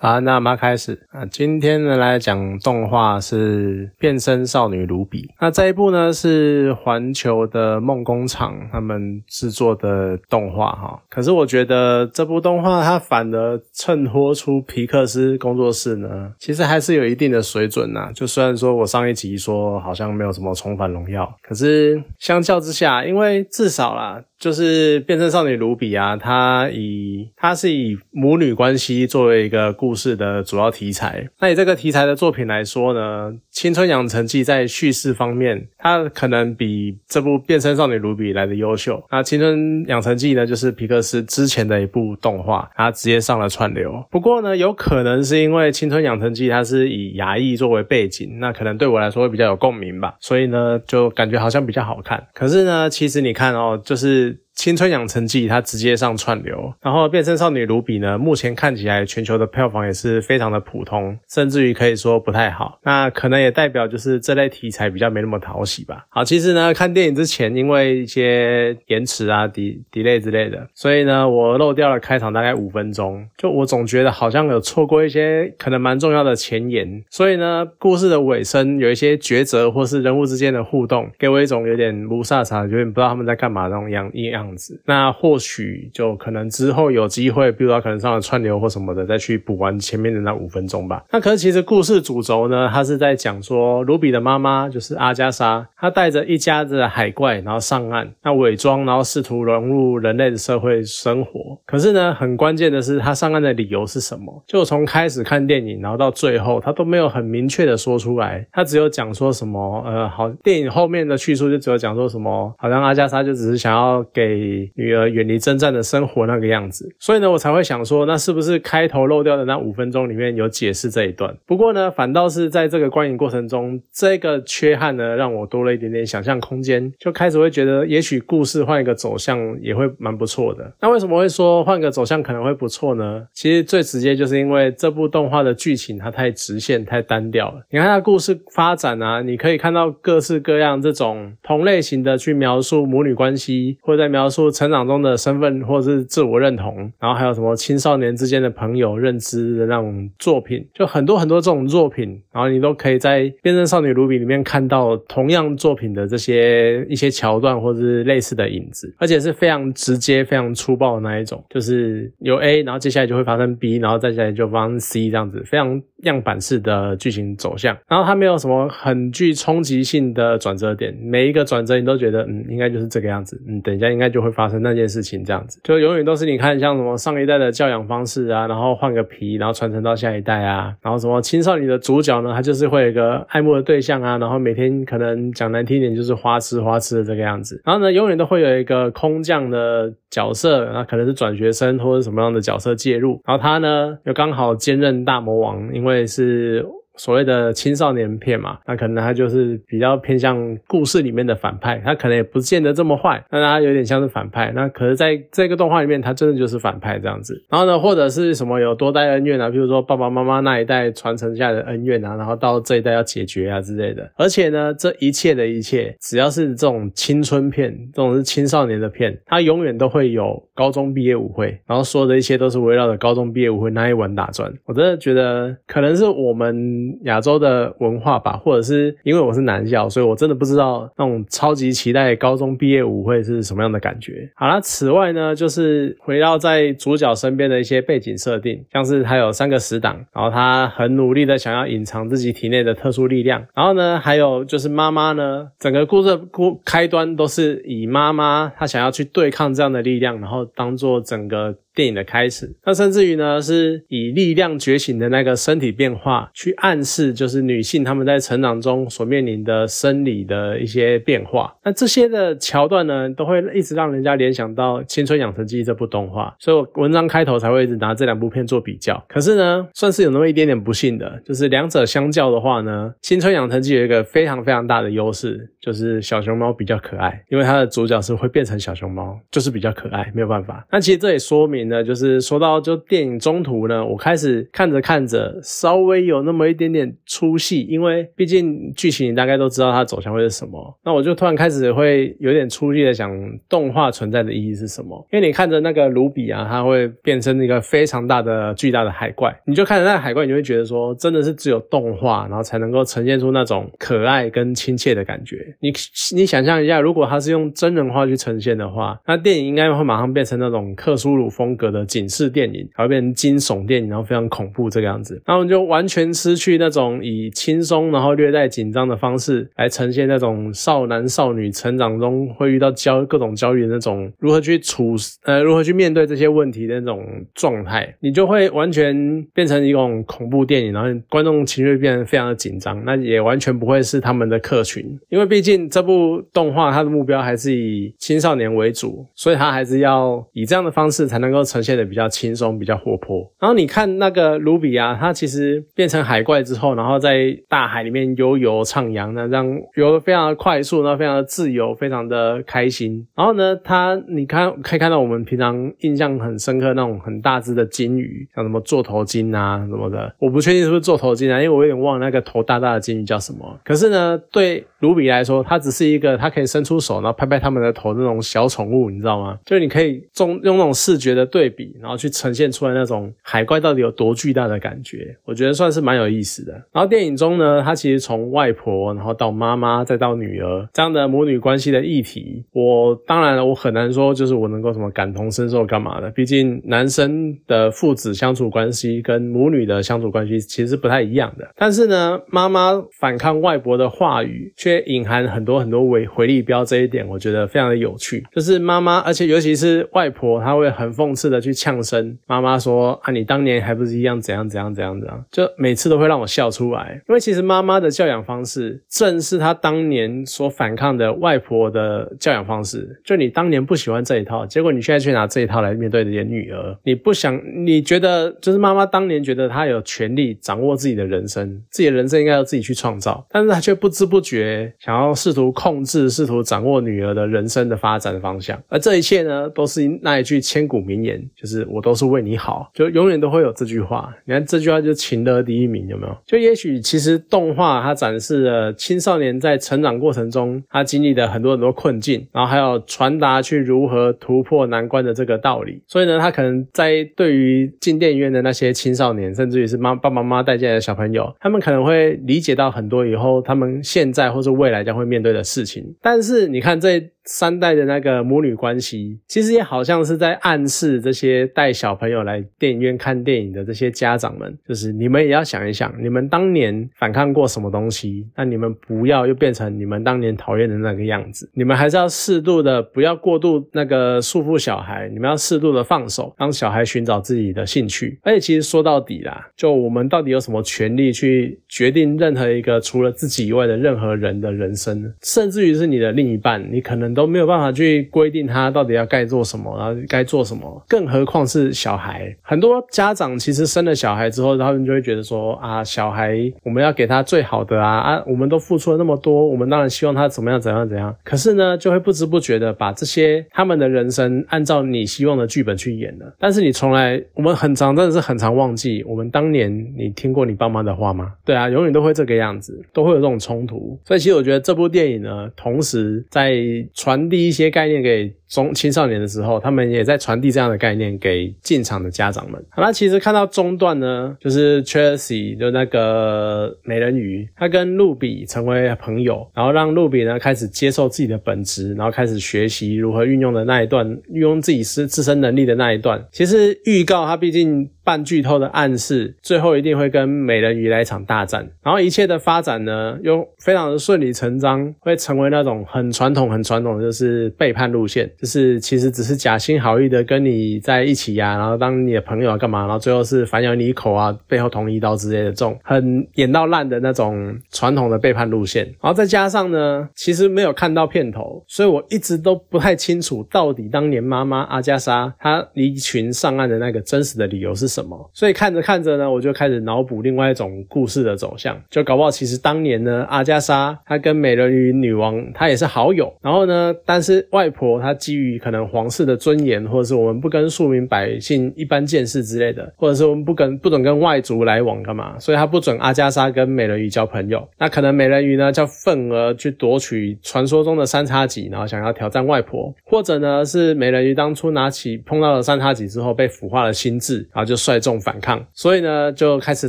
好，那我们开始啊。今天呢来讲动画是《变身少女卢比》。那这一部呢是环球的梦工厂他们制作的动画哈。可是我觉得这部动画它反而衬托出皮克斯工作室呢，其实还是有一定的水准呐。就虽然说我上一集说好像没有什么重返荣耀，可是相较之下，因为至少啦。就是变身少女卢比啊，她以她是以母女关系作为一个故事的主要题材。那以这个题材的作品来说呢，《青春养成记》在叙事方面，它可能比这部变身少女卢比来的优秀。那《青春养成记》呢，就是皮克斯之前的一部动画，它直接上了串流。不过呢，有可能是因为《青春养成记》它是以牙医作为背景，那可能对我来说会比较有共鸣吧，所以呢，就感觉好像比较好看。可是呢，其实你看哦，就是。青春养成记它直接上串流，然后变身少女卢比呢，目前看起来全球的票房也是非常的普通，甚至于可以说不太好。那可能也代表就是这类题材比较没那么讨喜吧。好，其实呢，看电影之前因为一些延迟啊、d delay 之类的，所以呢，我漏掉了开场大概五分钟。就我总觉得好像有错过一些可能蛮重要的前言，所以呢，故事的尾声有一些抉择或是人物之间的互动，给我一种有点无煞煞，有点不知道他们在干嘛那种样一样。样子，那或许就可能之后有机会，比如说可能上了串流或什么的，再去补完前面的那五分钟吧。那可是其实故事主轴呢，它是在讲说卢比的妈妈就是阿加莎，她带着一家子的海怪，然后上岸，那伪装，然后试图融入人类的社会生活。可是呢，很关键的是，她上岸的理由是什么？就从开始看电影，然后到最后，她都没有很明确的说出来。她只有讲说什么，呃，好，电影后面的叙述就只有讲说什么，好像阿加莎就只是想要给。女儿远离征战的生活那个样子，所以呢，我才会想说，那是不是开头漏掉的那五分钟里面有解释这一段？不过呢，反倒是在这个观影过程中，这个缺憾呢，让我多了一点点想象空间，就开始会觉得，也许故事换一个走向也会蛮不错的。那为什么会说换个走向可能会不错呢？其实最直接就是因为这部动画的剧情它太直线、太单调了。你看它故事发展啊，你可以看到各式各样这种同类型的去描述母女关系，或者在描述成长中的身份或是自我认同，然后还有什么青少年之间的朋友认知的那种作品，就很多很多这种作品，然后你都可以在《变身少女卢比》里面看到同样作品的这些一些桥段或者是类似的影子，而且是非常直接、非常粗暴的那一种，就是有 A，然后接下来就会发生 B，然后再下来就发生 C 这样子，非常样板式的剧情走向。然后它没有什么很具冲击性的转折点，每一个转折你都觉得嗯，应该就是这个样子，嗯，等一下应该就就会。发生那件事情这样子，就永远都是你看像什么上一代的教养方式啊，然后换个皮，然后传承到下一代啊，然后什么青少年的主角呢，他就是会有一个爱慕的对象啊，然后每天可能讲难听点就是花痴花痴的这个样子，然后呢，永远都会有一个空降的角色，那可能是转学生或者什么样的角色介入，然后他呢又刚好兼任大魔王，因为是。所谓的青少年片嘛，那可能他就是比较偏向故事里面的反派，他可能也不见得这么坏，那他有点像是反派。那可是在这个动画里面，他真的就是反派这样子。然后呢，或者是什么有多代恩怨啊，比如说爸爸妈妈那一代传承下的恩怨啊，然后到这一代要解决啊之类的。而且呢，这一切的一切，只要是这种青春片，这种是青少年的片，它永远都会有高中毕业舞会，然后说的一切都是围绕着高中毕业舞会那一晚打转。我真的觉得可能是我们。亚洲的文化吧，或者是因为我是男校，所以我真的不知道那种超级期待高中毕业舞会是什么样的感觉。好了，此外呢，就是回绕在主角身边的一些背景设定，像是他有三个死党，然后他很努力的想要隐藏自己体内的特殊力量，然后呢，还有就是妈妈呢，整个故事故开端都是以妈妈她想要去对抗这样的力量，然后当做整个。电影的开始，那甚至于呢，是以力量觉醒的那个身体变化去暗示，就是女性她们在成长中所面临的生理的一些变化。那这些的桥段呢，都会一直让人家联想到《青春养成记》这部动画，所以我文章开头才会一直拿这两部片做比较。可是呢，算是有那么一点点不幸的，就是两者相较的话呢，《青春养成记》有一个非常非常大的优势，就是小熊猫比较可爱，因为它的主角是会变成小熊猫，就是比较可爱，没有办法。那其实这也说明。那，就是说到就电影中途呢，我开始看着看着，稍微有那么一点点出戏，因为毕竟剧情你大概都知道它走向会是什么，那我就突然开始会有点出戏的想，动画存在的意义是什么？因为你看着那个卢比啊，它会变成一个非常大的、巨大的海怪，你就看着那个海怪，你就会觉得说，真的是只有动画，然后才能够呈现出那种可爱跟亲切的感觉。你你想象一下，如果它是用真人化去呈现的话，那电影应该会马上变成那种克苏鲁风格的警示电影，还会变成惊悚电影，然后非常恐怖这个样子，那我们就完全失去那种以轻松然后略带紧张的方式来呈现那种少男少女成长中会遇到焦各种焦虑的那种如何去处呃如何去面对这些问题的那种状态，你就会完全变成一种恐怖电影，然后观众情绪变得非常的紧张，那也完全不会是他们的客群，因为毕竟这部动画它的目标还是以青少年为主，所以它还是要以这样的方式才能够呈现的比较轻松、比较活泼。然后你看那个卢比啊，它其实变成海怪之后，然后在大海里面悠游徜徉，那这样游的非常的快速，然后非常的自由，非常的开心。然后呢，它你看可以看到我们平常印象很深刻那种很大只的金鱼，像什么座头鲸啊什么的，我不确定是不是座头鲸啊，因为我有点忘了那个头大大的金鱼叫什么。可是呢，对卢比来说，它只是一个它可以伸出手，然后拍拍他们的头那种小宠物，你知道吗？就是你可以用用那种视觉的对比，然后去呈现出来那种海怪到底有多巨大的感觉，我觉得算是蛮有意思的。然后电影中呢，它其实从外婆，然后到妈妈，再到女儿这样的母女关系的议题，我当然我很难说就是我能够什么感同身受干嘛的，毕竟男生的父子相处关系跟母女的相处关系其实是不太一样的。但是呢，妈妈反抗外婆的话语，隐含很多很多回回力标，这一点我觉得非常的有趣。就是妈妈，而且尤其是外婆，她会很讽刺的去呛声妈妈说啊，你当年还不是一样怎样怎样怎样怎样，就每次都会让我笑出来。因为其实妈妈的教养方式，正是她当年所反抗的外婆的教养方式。就你当年不喜欢这一套，结果你现在去拿这一套来面对你的女儿，你不想，你觉得就是妈妈当年觉得她有权利掌握自己的人生，自己的人生应该要自己去创造，但是她却不知不觉想要试图控制、试图掌握女儿的人生的发展方向。而这一切呢，都是那一句千古名言，就是“我都是为你好”，就永远都会有这句话。你看这句话就情勒第一名，有没有？就也许其实动画它展示了青少年在成长过程中他经历的很多很多困境，然后还有传达去如何突破难关的这个道理。所以呢，他可能在对于进电影院的那些青少年，甚至于是妈爸爸妈妈带进来的小朋友，他们可能会理解到很多以后他们现在或是未来将会面对的事情。但是你看这。三代的那个母女关系，其实也好像是在暗示这些带小朋友来电影院看电影的这些家长们，就是你们也要想一想，你们当年反抗过什么东西，那你们不要又变成你们当年讨厌的那个样子。你们还是要适度的，不要过度那个束缚小孩，你们要适度的放手，让小孩寻找自己的兴趣。而且其实说到底啦，就我们到底有什么权利去决定任何一个除了自己以外的任何人的人生，甚至于是你的另一半，你可能。都没有办法去规定他到底要该做什么，然后该做什么，更何况是小孩。很多家长其实生了小孩之后，他们就会觉得说啊，小孩我们要给他最好的啊啊，我们都付出了那么多，我们当然希望他怎么样怎样怎样。可是呢，就会不知不觉的把这些他们的人生按照你希望的剧本去演了。但是你从来，我们很常真的是很常忘记，我们当年你听过你爸妈的话吗？对啊，永远都会这个样子，都会有这种冲突。所以其实我觉得这部电影呢，同时在。传传递一些概念给中青少年的时候，他们也在传递这样的概念给进场的家长们。那其实看到中段呢，就是 Chelsea 就那个美人鱼，他跟露比成为朋友，然后让露比呢开始接受自己的本质，然后开始学习如何运用的那一段，运用自己是自身能力的那一段。其实预告他毕竟。半剧透的暗示，最后一定会跟美人鱼来一场大战，然后一切的发展呢，又非常的顺理成章，会成为那种很传统、很传统的，就是背叛路线，就是其实只是假心好意的跟你在一起呀，然后当你的朋友啊，干嘛，然后最后是反咬你一口啊，背后捅你一刀之类的这种很演到烂的那种传统的背叛路线，然后再加上呢，其实没有看到片头，所以我一直都不太清楚到底当年妈妈阿加莎她离群上岸的那个真实的理由是什。什么？所以看着看着呢，我就开始脑补另外一种故事的走向，就搞不好其实当年呢，阿加莎她跟美人鱼女王她也是好友，然后呢，但是外婆她基于可能皇室的尊严，或者是我们不跟庶民百姓一般见识之类的，或者是我们不跟不准跟外族来往干嘛，所以他不准阿加莎跟美人鱼交朋友。那可能美人鱼呢叫份额去夺取传说中的三叉戟，然后想要挑战外婆，或者呢是美人鱼当初拿起碰到了三叉戟之后被腐化了心智，然后就率众反抗，所以呢就开始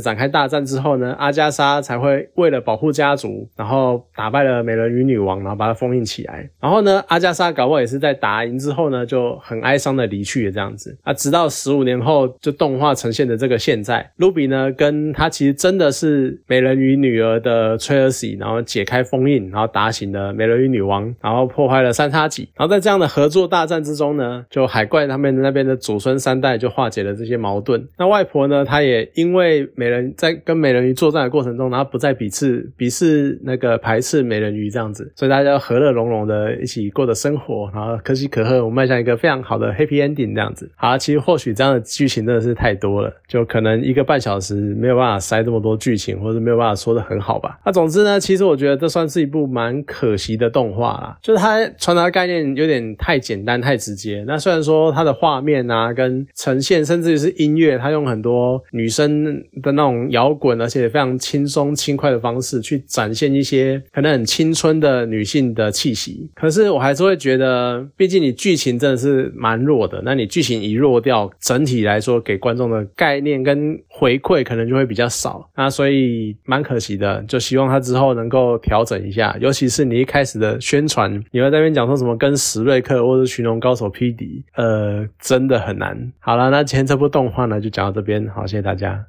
展开大战。之后呢，阿加莎才会为了保护家族，然后打败了美人鱼女王，然后把她封印起来。然后呢，阿加莎搞不好也是在打打赢之后呢，就很哀伤的离去这样子。啊，直到十五年后，就动画呈现的这个现在，卢比呢，跟他其实真的是美人鱼女儿的崔尔西，然后解开封印，然后打醒了美人鱼女王，然后破坏了三叉戟。然后在这样的合作大战之中呢，就海怪他们那边的祖孙三代就化解了这些矛盾。那外婆呢，她也因为美人在跟美人鱼作战的过程中，然后不再鄙视鄙视那个排斥美人鱼这样子，所以大家和乐融融的一起过的生活，然后可可贺，我迈向一个非常好的 happy ending 这样子。好，其实或许这样的剧情真的是太多了，就可能一个半小时没有办法塞这么多剧情，或者没有办法说的很好吧。那总之呢，其实我觉得这算是一部蛮可惜的动画啦，就是它传达概念有点太简单、太直接。那虽然说它的画面啊，跟呈现，甚至于是音乐，它用很多女生的那种摇滚，而且非常轻松轻快的方式去展现一些可能很青春的女性的气息。可是我还是会觉得，毕竟你剧情真的是蛮弱的，那你剧情一弱掉，整体来说给观众的概念跟回馈可能就会比较少。那所以蛮可惜的，就希望他之后能够调整一下。尤其是你一开始的宣传，你会在那边讲说什么跟史瑞克或者群龙高手匹敌，呃，真的很难。好了，那今天这部动画呢就讲到这边，好，谢谢大家。